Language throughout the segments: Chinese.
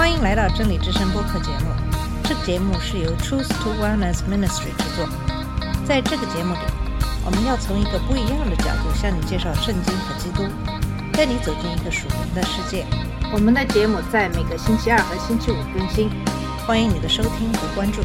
欢迎来到真理之声播客节目。这个节目是由 Truth to Wellness Ministry 制作。在这个节目里，我们要从一个不一样的角度向你介绍圣经和基督，带你走进一个属灵的世界。我们的节目在每个星期二和星期五更新，欢迎你的收听和关注。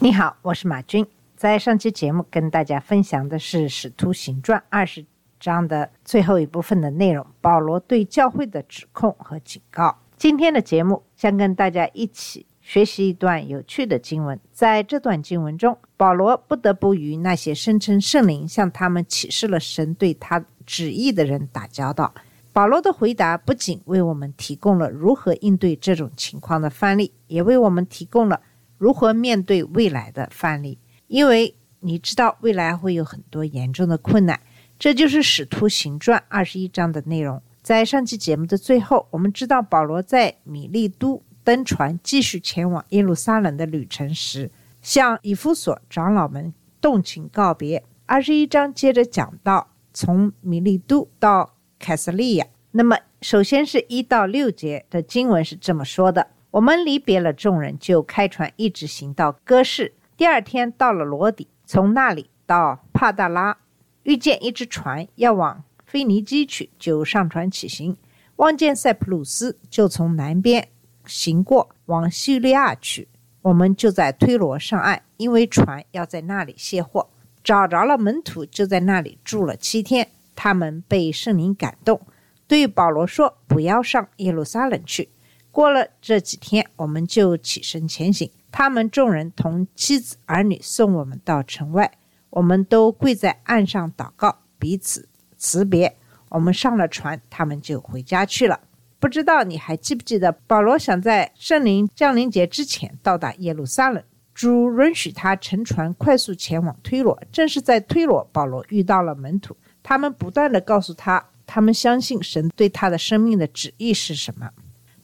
你好，我是马军。在上期节目跟大家分享的是《使徒行传》二十章的最后一部分的内容，保罗对教会的指控和警告。今天的节目将跟大家一起学习一段有趣的经文。在这段经文中，保罗不得不与那些声称圣灵向他们启示了神对他旨意的人打交道。保罗的回答不仅为我们提供了如何应对这种情况的范例，也为我们提供了如何面对未来的范例。因为你知道未来会有很多严重的困难，这就是《使徒行传》二十一章的内容。在上期节目的最后，我们知道保罗在米利都登船，继续前往耶路撒冷的旅程时，向以弗所长老们动情告别。二十一章接着讲到从米利都到凯撒利亚。那么，首先是一到六节的经文是这么说的：我们离别了众人，就开船一直行到哥市。第二天到了罗底，从那里到帕大拉，遇见一只船要往腓尼基去，就上船起行。望见塞浦路斯，就从南边行过，往叙利亚去。我们就在推罗上岸，因为船要在那里卸货。找着了门徒，就在那里住了七天。他们被圣灵感动，对保罗说：“不要上耶路撒冷去。”过了这几天，我们就起身前行。他们众人同妻子儿女送我们到城外，我们都跪在岸上祷告，彼此辞别。我们上了船，他们就回家去了。不知道你还记不记得，保罗想在圣灵降临节之前到达耶路撒冷。主允许他乘船快速前往推罗，正是在推罗，保罗遇到了门徒，他们不断地告诉他，他们相信神对他的生命的旨意是什么。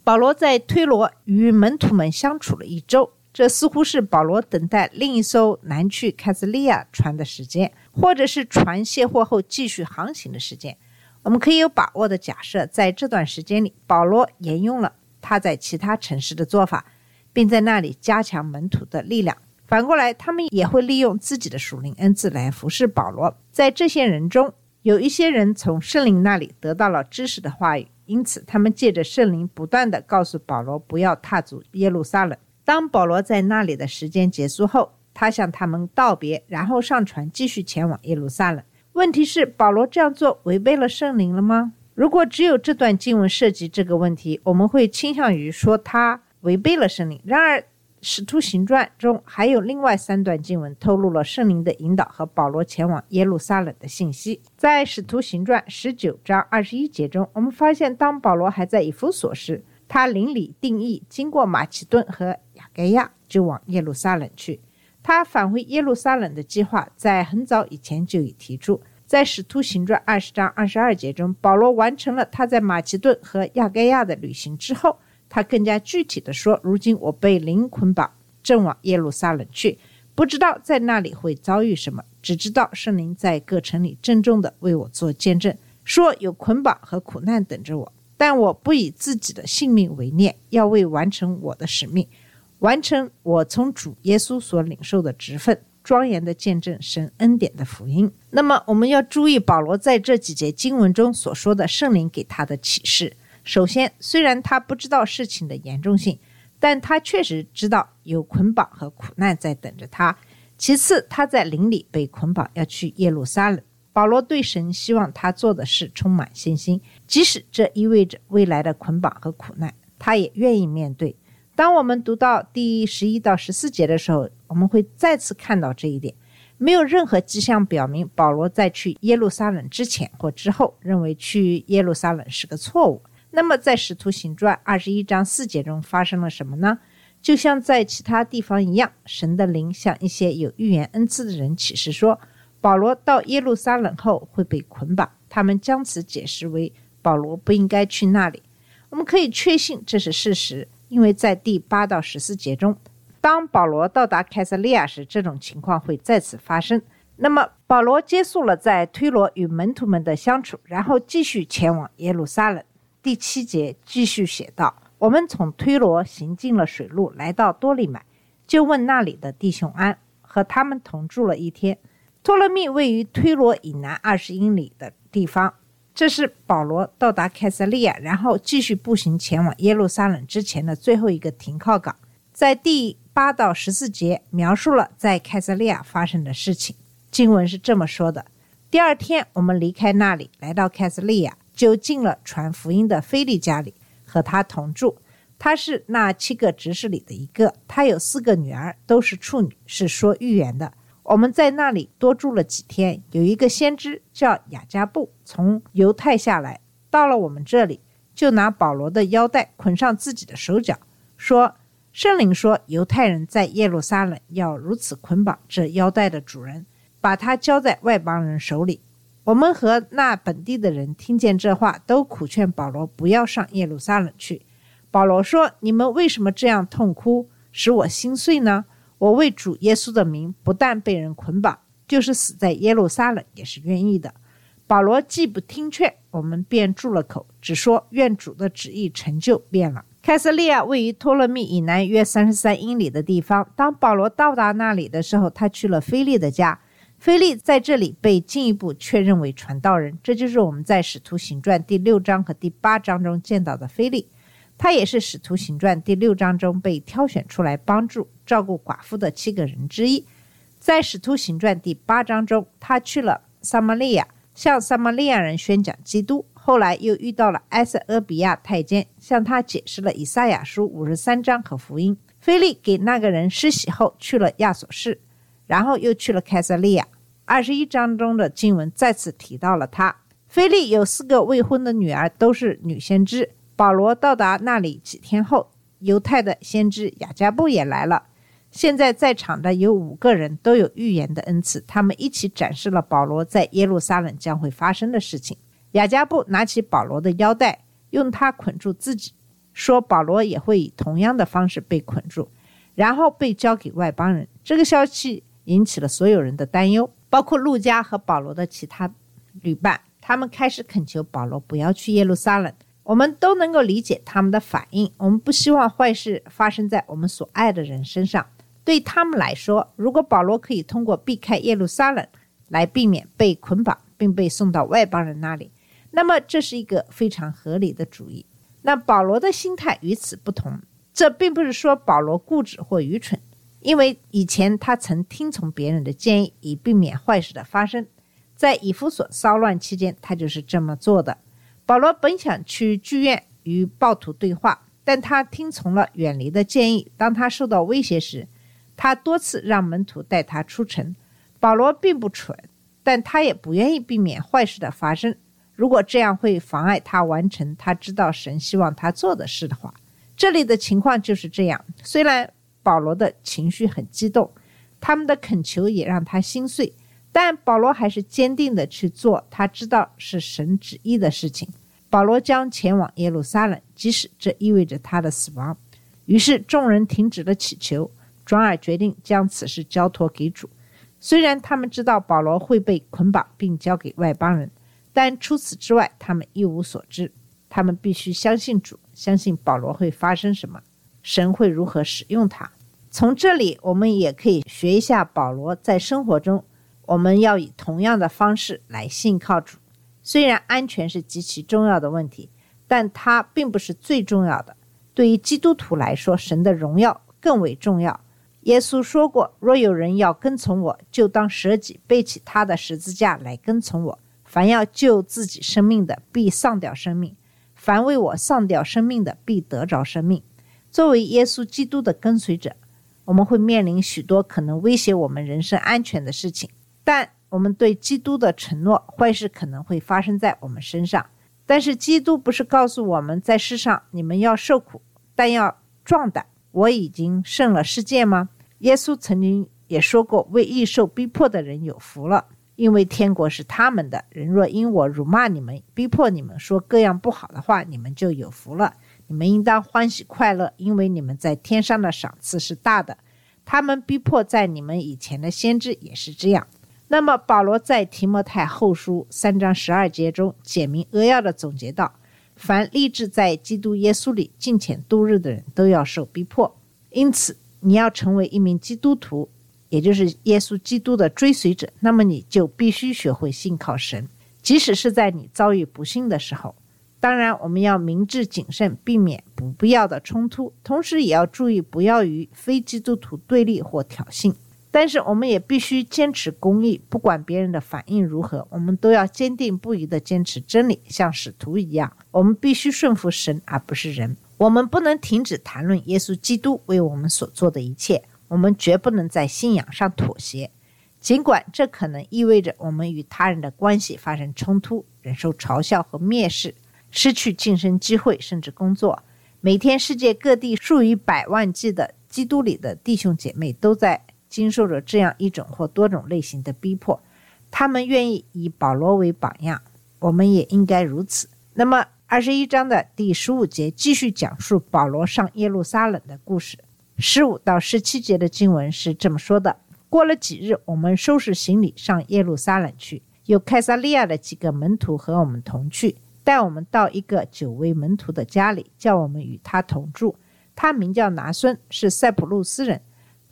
保罗在推罗与门徒们相处了一周，这似乎是保罗等待另一艘南去卡斯利亚船的时间，或者是船卸货后继续航行的时间。我们可以有把握的假设，在这段时间里，保罗沿用了他在其他城市的做法，并在那里加强门徒的力量。反过来，他们也会利用自己的属灵恩赐来服侍保罗。在这些人中，有一些人从圣灵那里得到了知识的话语，因此他们借着圣灵不断地告诉保罗不要踏足耶路撒冷。当保罗在那里的时间结束后，他向他们道别，然后上船继续前往耶路撒冷。问题是，保罗这样做违背了圣灵了吗？如果只有这段经文涉及这个问题，我们会倾向于说他违背了圣灵。然而，《使徒行传》中还有另外三段经文透露了圣灵的引导和保罗前往耶路撒冷的信息。在《使徒行传》十九章二十一节中，我们发现，当保罗还在以弗所时，他邻里定义，经过马其顿和盖亚，就往耶路撒冷去。他返回耶路撒冷的计划在很早以前就已提出。在《使徒行传》二十章二十二节中，保罗完成了他在马其顿和亚该亚的旅行之后，他更加具体地说：“如今我被灵捆绑，正往耶路撒冷去，不知道在那里会遭遇什么，只知道圣灵在各城里郑重地为我做见证，说有捆绑和苦难等着我。但我不以自己的性命为念，要为完成我的使命，完成我从主耶稣所领受的职分。”庄严的见证神恩典的福音。那么，我们要注意保罗在这几节经文中所说的圣灵给他的启示。首先，虽然他不知道事情的严重性，但他确实知道有捆绑和苦难在等着他。其次，他在灵里被捆绑，要去耶路撒冷。保罗对神希望他做的事充满信心，即使这意味着未来的捆绑和苦难，他也愿意面对。当我们读到第十一到十四节的时候，我们会再次看到这一点。没有任何迹象表明保罗在去耶路撒冷之前或之后认为去耶路撒冷是个错误。那么，在《使徒行传》二十一章四节中发生了什么呢？就像在其他地方一样，神的灵向一些有预言恩赐的人启示说，保罗到耶路撒冷后会被捆绑。他们将此解释为保罗不应该去那里。我们可以确信这是事实。因为在第八到十四节中，当保罗到达凯撒利亚时，这种情况会再次发生。那么保罗结束了在推罗与门徒们的相处，然后继续前往耶路撒冷。第七节继续写道：“我们从推罗行进了水路，来到多利买，就问那里的弟兄安，和他们同住了一天。托勒密位于推罗以南二十英里的地方。这是保罗到达凯撒利亚，然后继续步行前往耶路撒冷之前的最后一个停靠港。在第八到十四节描述了在凯撒利亚发生的事情。经文是这么说的：第二天，我们离开那里，来到凯撒利亚，就进了传福音的菲利家里，和他同住。他是那七个执事里的一个，他有四个女儿，都是处女，是说预言的。我们在那里多住了几天。有一个先知叫雅加布，从犹太下来，到了我们这里，就拿保罗的腰带捆上自己的手脚，说：“圣灵说，犹太人在耶路撒冷要如此捆绑这腰带的主人，把他交在外邦人手里。”我们和那本地的人听见这话，都苦劝保罗不要上耶路撒冷去。保罗说：“你们为什么这样痛哭，使我心碎呢？我为主耶稣的名，不但被人捆绑，就是死在耶路撒冷也是愿意的。”保罗既不听劝，我们便住了口，只说愿主的旨意成就便了。凯撒利亚位于托勒密以南约三十三英里的地方。当保罗到达那里的时候，他去了菲利的家。菲利在这里被进一步确认为传道人，这就是我们在《使徒行传》第六章和第八章中见到的菲利。他也是《使徒行传》第六章中被挑选出来帮助照顾寡妇的七个人之一。在《使徒行传》第八章中，他去了撒玛利亚，向撒玛利亚人宣讲基督。后来又遇到了埃塞俄比亚太监，向他解释了以赛亚书五十三章和福音。菲利给那个人施洗后，去了亚索市，然后又去了凯撒利亚。二十一章中的经文再次提到了他。菲利有四个未婚的女儿，都是女先知。保罗到达那里几天后，犹太的先知雅加布也来了。现在在场的有五个人，都有预言的恩赐。他们一起展示了保罗在耶路撒冷将会发生的事情。雅加布拿起保罗的腰带，用它捆住自己，说保罗也会以同样的方式被捆住，然后被交给外邦人。这个消息引起了所有人的担忧，包括路加和保罗的其他旅伴。他们开始恳求保罗不要去耶路撒冷。我们都能够理解他们的反应。我们不希望坏事发生在我们所爱的人身上。对他们来说，如果保罗可以通过避开耶路撒冷来避免被捆绑并被送到外邦人那里，那么这是一个非常合理的主意。那保罗的心态与此不同。这并不是说保罗固执或愚蠢，因为以前他曾听从别人的建议以避免坏事的发生。在以弗所骚乱期间，他就是这么做的。保罗本想去剧院与暴徒对话，但他听从了远离的建议。当他受到威胁时，他多次让门徒带他出城。保罗并不蠢，但他也不愿意避免坏事的发生。如果这样会妨碍他完成他知道神希望他做的事的话，这里的情况就是这样。虽然保罗的情绪很激动，他们的恳求也让他心碎。但保罗还是坚定地去做他知道是神旨意的事情。保罗将前往耶路撒冷，即使这意味着他的死亡。于是众人停止了祈求，转而决定将此事交托给主。虽然他们知道保罗会被捆绑并交给外邦人，但除此之外，他们一无所知。他们必须相信主，相信保罗会发生什么，神会如何使用他。从这里，我们也可以学一下保罗在生活中。我们要以同样的方式来信靠主。虽然安全是极其重要的问题，但它并不是最重要的。对于基督徒来说，神的荣耀更为重要。耶稣说过：“若有人要跟从我，就当舍己，背起他的十字架来跟从我。凡要救自己生命的，必丧掉生命；凡为我丧掉生命的，必得着生命。”作为耶稣基督的跟随者，我们会面临许多可能威胁我们人身安全的事情。但我们对基督的承诺，坏事可能会发生在我们身上。但是基督不是告诉我们在世上你们要受苦，但要壮胆。我已经胜了世界吗？耶稣曾经也说过，为易受逼迫的人有福了，因为天国是他们的。人若因我辱骂你们，逼迫你们，说各样不好的话，你们就有福了。你们应当欢喜快乐，因为你们在天上的赏赐是大的。他们逼迫在你们以前的先知也是这样。那么保罗在提摩太后书三章十二节中简明扼要的总结道：凡立志在基督耶稣里敬虔度日的人都要受逼迫，因此你要成为一名基督徒，也就是耶稣基督的追随者，那么你就必须学会信靠神，即使是在你遭遇不幸的时候。当然，我们要明智谨慎，避免不必要的冲突，同时也要注意不要与非基督徒对立或挑衅。但是，我们也必须坚持公义，不管别人的反应如何，我们都要坚定不移地坚持真理，像使徒一样。我们必须顺服神，而不是人。我们不能停止谈论耶稣基督为我们所做的一切。我们绝不能在信仰上妥协，尽管这可能意味着我们与他人的关系发生冲突，忍受嘲笑和蔑视。失去晋升机会，甚至工作。每天，世界各地数以百万计的基督里的弟兄姐妹都在经受着这样一种或多种类型的逼迫。他们愿意以保罗为榜样，我们也应该如此。那么，二十一章的第十五节继续讲述保罗上耶路撒冷的故事。十五到十七节的经文是这么说的：过了几日，我们收拾行李上耶路撒冷去，有凯撒利亚的几个门徒和我们同去。带我们到一个久违门徒的家里，叫我们与他同住。他名叫拿孙，是塞浦路斯人。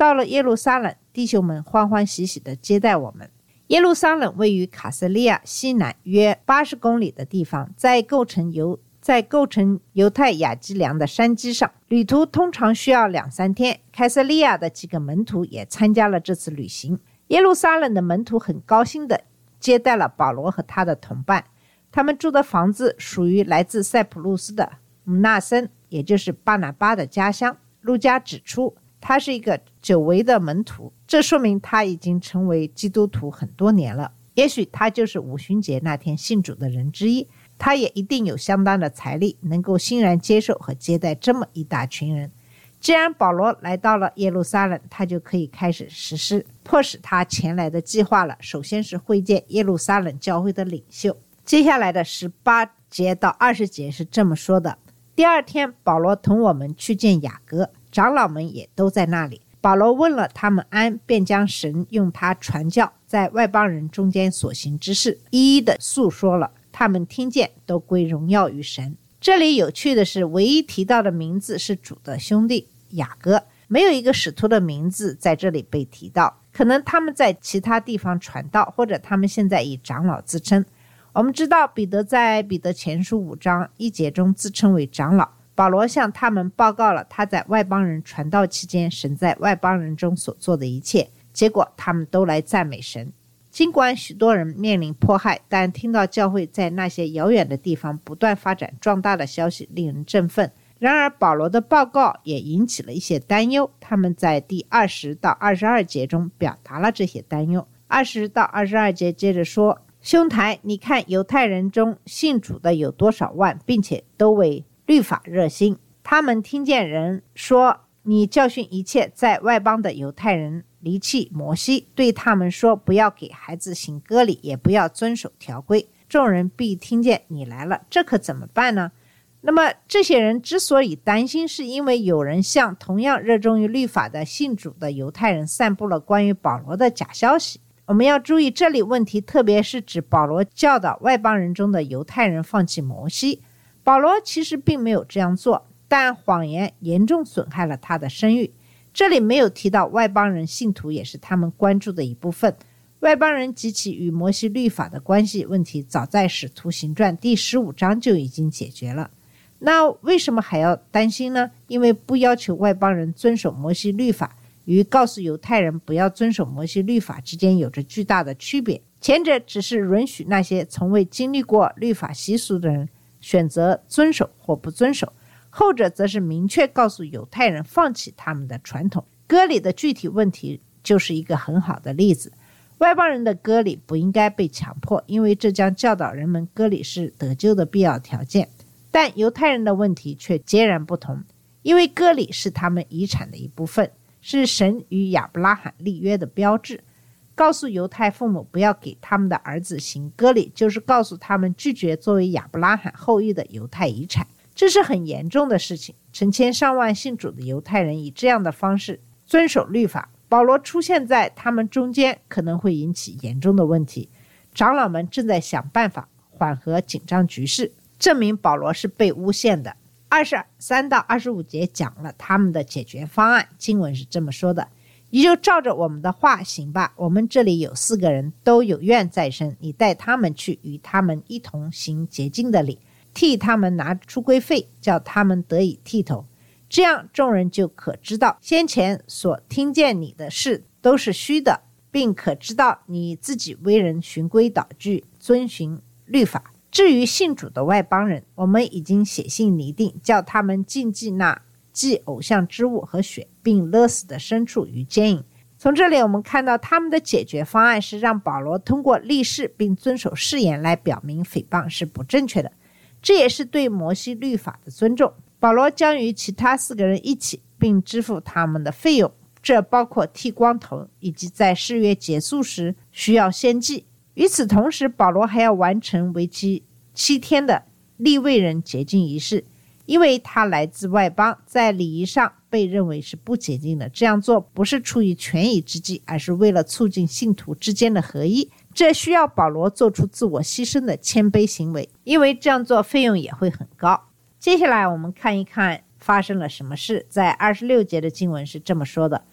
到了耶路撒冷，弟兄们欢欢喜喜地接待我们。耶路撒冷位于卡斯利亚西南约八十公里的地方，在构成犹在构成犹太雅基良的山脊上。旅途通常需要两三天。凯撒利亚的几个门徒也参加了这次旅行。耶路撒冷的门徒很高兴地接待了保罗和他的同伴。他们住的房子属于来自塞浦路斯的姆纳森，也就是巴拿巴的家乡。路加指出，他是一个久违的门徒，这说明他已经成为基督徒很多年了。也许他就是五旬节那天信主的人之一。他也一定有相当的财力，能够欣然接受和接待这么一大群人。既然保罗来到了耶路撒冷，他就可以开始实施迫使他前来的计划了。首先是会见耶路撒冷教会的领袖。接下来的十八节到二十节是这么说的：第二天，保罗同我们去见雅各，长老们也都在那里。保罗问了他们安，便将神用他传教在外邦人中间所行之事一一的诉说了。他们听见，都归荣耀于神。这里有趣的是，唯一提到的名字是主的兄弟雅各，没有一个使徒的名字在这里被提到。可能他们在其他地方传道，或者他们现在以长老自称。我们知道，彼得在彼得前书五章一节中自称为长老。保罗向他们报告了他在外邦人传道期间，神在外邦人中所做的一切。结果，他们都来赞美神。尽管许多人面临迫害，但听到教会在那些遥远的地方不断发展壮大的消息，令人振奋。然而，保罗的报告也引起了一些担忧。他们在第二十到二十二节中表达了这些担忧。二十到二十二节接着说。兄台，你看犹太人中信主的有多少万，并且都为律法热心。他们听见人说你教训一切在外邦的犹太人离弃摩西，对他们说不要给孩子行割礼，也不要遵守条规。众人必听见你来了，这可怎么办呢？那么这些人之所以担心，是因为有人向同样热衷于律法的信主的犹太人散布了关于保罗的假消息。我们要注意，这里问题特别是指保罗教导外邦人中的犹太人放弃摩西。保罗其实并没有这样做，但谎言严重损害了他的声誉。这里没有提到外邦人信徒也是他们关注的一部分。外邦人及其与摩西律法的关系问题，早在《使徒行传》第十五章就已经解决了。那为什么还要担心呢？因为不要求外邦人遵守摩西律法。与告诉犹太人不要遵守摩西律法之间有着巨大的区别。前者只是允许那些从未经历过律法习俗的人选择遵守或不遵守，后者则是明确告诉犹太人放弃他们的传统。割礼的具体问题就是一个很好的例子。外邦人的割礼不应该被强迫，因为这将教导人们割礼是得救的必要条件。但犹太人的问题却截然不同，因为割礼是他们遗产的一部分。是神与亚伯拉罕立约的标志，告诉犹太父母不要给他们的儿子行割礼，就是告诉他们拒绝作为亚伯拉罕后裔的犹太遗产。这是很严重的事情。成千上万信主的犹太人以这样的方式遵守律法，保罗出现在他们中间可能会引起严重的问题。长老们正在想办法缓和紧张局势，证明保罗是被诬陷的。二十三到二十五节讲了他们的解决方案，经文是这么说的：“你就照着我们的话行吧。我们这里有四个人都有怨在身，你带他们去，与他们一同行洁净的礼，替他们拿出规费，叫他们得以剃头。这样众人就可知道先前所听见你的事都是虚的，并可知道你自己为人循规蹈矩，遵循律法。”至于信主的外邦人，我们已经写信拟定，叫他们禁忌那祭偶像之物和血，并勒死的牲畜与奸淫。从这里我们看到，他们的解决方案是让保罗通过立誓并遵守誓言来表明诽谤是不正确的，这也是对摩西律法的尊重。保罗将与其他四个人一起，并支付他们的费用，这包括剃光头以及在誓约结束时需要献祭。与此同时，保罗还要完成为期七天的立位人洁净仪式，因为他来自外邦，在礼仪上被认为是不洁净的。这样做不是出于权宜之计，而是为了促进信徒之间的合一。这需要保罗做出自我牺牲的谦卑行为，因为这样做费用也会很高。接下来我们看一看发生了什么事。在二十六节的经文是这么说的。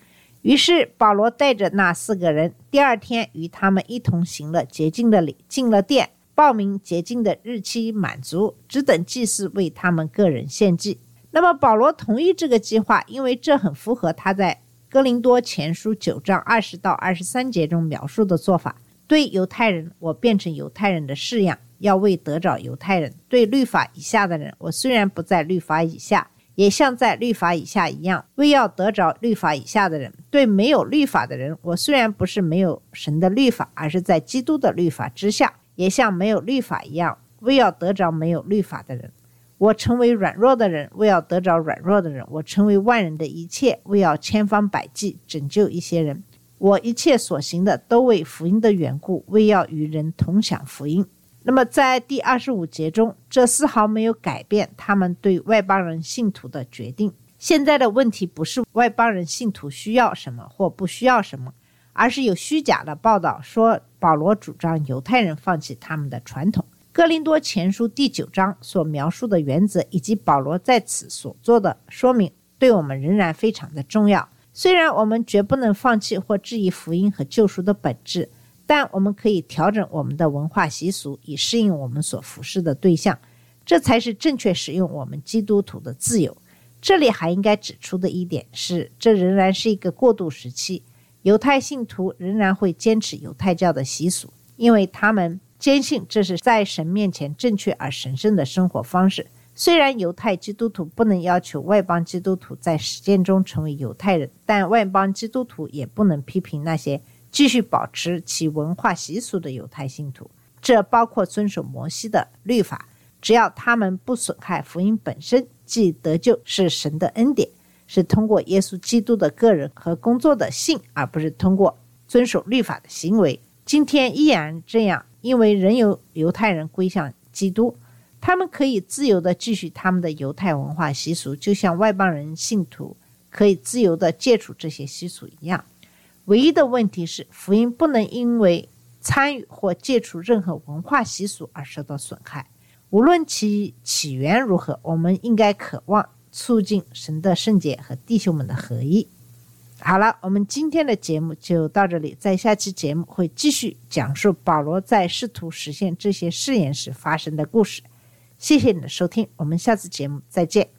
于是保罗带着那四个人，第二天与他们一同行了洁净的礼，进了殿，报名洁净的日期满足，只等祭司为他们个人献祭。那么保罗同意这个计划，因为这很符合他在哥林多前书九章二十到二十三节中描述的做法。对犹太人，我变成犹太人的式样，要为得着犹太人；对律法以下的人，我虽然不在律法以下。也像在律法以下一样，为要得着律法以下的人。对没有律法的人，我虽然不是没有神的律法，而是在基督的律法之下，也像没有律法一样，为要得着没有律法的人。我成为软弱的人，为要得着软弱的人；我成为万人的一切，为要千方百计拯救一些人。我一切所行的，都为福音的缘故，为要与人同享福音。那么，在第二十五节中，这丝毫没有改变他们对外邦人信徒的决定。现在的问题不是外邦人信徒需要什么或不需要什么，而是有虚假的报道说保罗主张犹太人放弃他们的传统。哥林多前书第九章所描述的原则，以及保罗在此所做的说明，对我们仍然非常的重要。虽然我们绝不能放弃或质疑福音和救赎的本质。但我们可以调整我们的文化习俗，以适应我们所服侍的对象，这才是正确使用我们基督徒的自由。这里还应该指出的一点是，这仍然是一个过渡时期。犹太信徒仍然会坚持犹太教的习俗，因为他们坚信这是在神面前正确而神圣的生活方式。虽然犹太基督徒不能要求外邦基督徒在实践中成为犹太人，但外邦基督徒也不能批评那些。继续保持其文化习俗的犹太信徒，这包括遵守摩西的律法，只要他们不损害福音本身，即得救是神的恩典，是通过耶稣基督的个人和工作的信，而不是通过遵守律法的行为。今天依然这样，因为仍有犹太人归向基督，他们可以自由地继续他们的犹太文化习俗，就像外邦人信徒可以自由地戒除这些习俗一样。唯一的问题是，福音不能因为参与或戒除任何文化习俗而受到损害。无论其起源如何，我们应该渴望促进神的圣洁和弟兄们的合一。好了，我们今天的节目就到这里，在下期节目会继续讲述保罗在试图实现这些誓言时发生的故事。谢谢你的收听，我们下次节目再见。